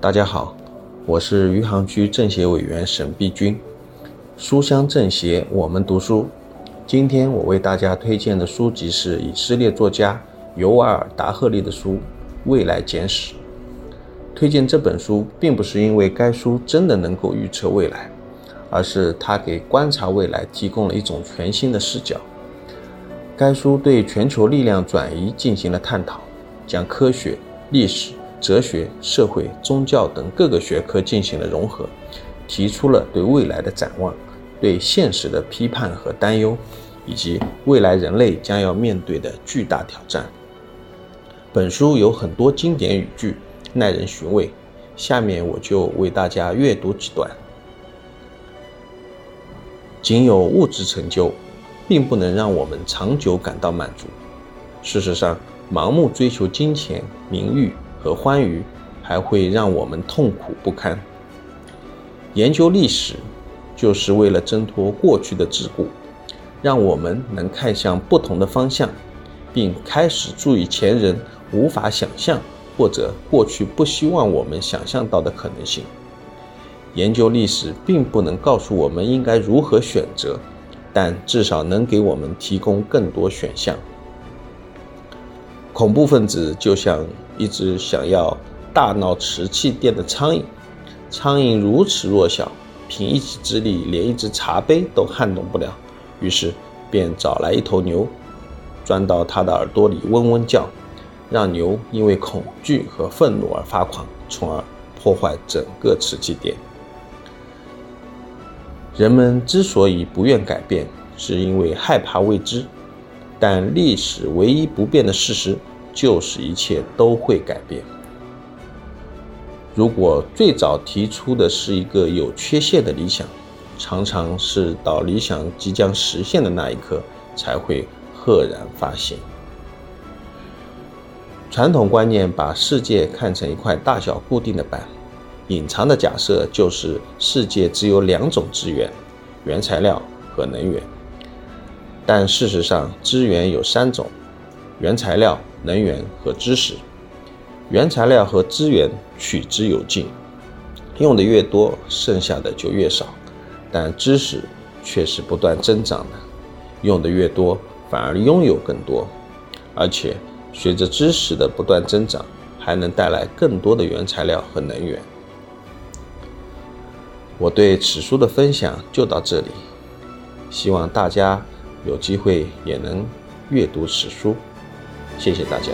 大家好，我是余杭区政协委员沈碧君。书香政协，我们读书。今天我为大家推荐的书籍是以色列作家尤瓦尔·达赫利的书《未来简史》。推荐这本书，并不是因为该书真的能够预测未来，而是它给观察未来提供了一种全新的视角。该书对全球力量转移进行了探讨，将科学、历史。哲学、社会、宗教等各个学科进行了融合，提出了对未来的展望、对现实的批判和担忧，以及未来人类将要面对的巨大挑战。本书有很多经典语句，耐人寻味。下面我就为大家阅读几段：仅有物质成就，并不能让我们长久感到满足。事实上，盲目追求金钱、名誉。和欢愉还会让我们痛苦不堪。研究历史，就是为了挣脱过去的桎梏，让我们能看向不同的方向，并开始注意前人无法想象或者过去不希望我们想象到的可能性。研究历史并不能告诉我们应该如何选择，但至少能给我们提供更多选项。恐怖分子就像一只想要大闹瓷器店的苍蝇，苍蝇如此弱小，凭一己之力连一只茶杯都撼动不了，于是便找来一头牛，钻到他的耳朵里嗡嗡叫，让牛因为恐惧和愤怒而发狂，从而破坏整个瓷器店。人们之所以不愿改变，是因为害怕未知。但历史唯一不变的事实，就是一切都会改变。如果最早提出的是一个有缺陷的理想，常常是到理想即将实现的那一刻，才会赫然发现。传统观念把世界看成一块大小固定的板，隐藏的假设就是世界只有两种资源：原材料和能源。但事实上，资源有三种：原材料、能源和知识。原材料和资源取之有尽，用的越多，剩下的就越少；但知识却是不断增长的，用的越多，反而拥有更多。而且，随着知识的不断增长，还能带来更多的原材料和能源。我对此书的分享就到这里，希望大家。有机会也能阅读此书，谢谢大家。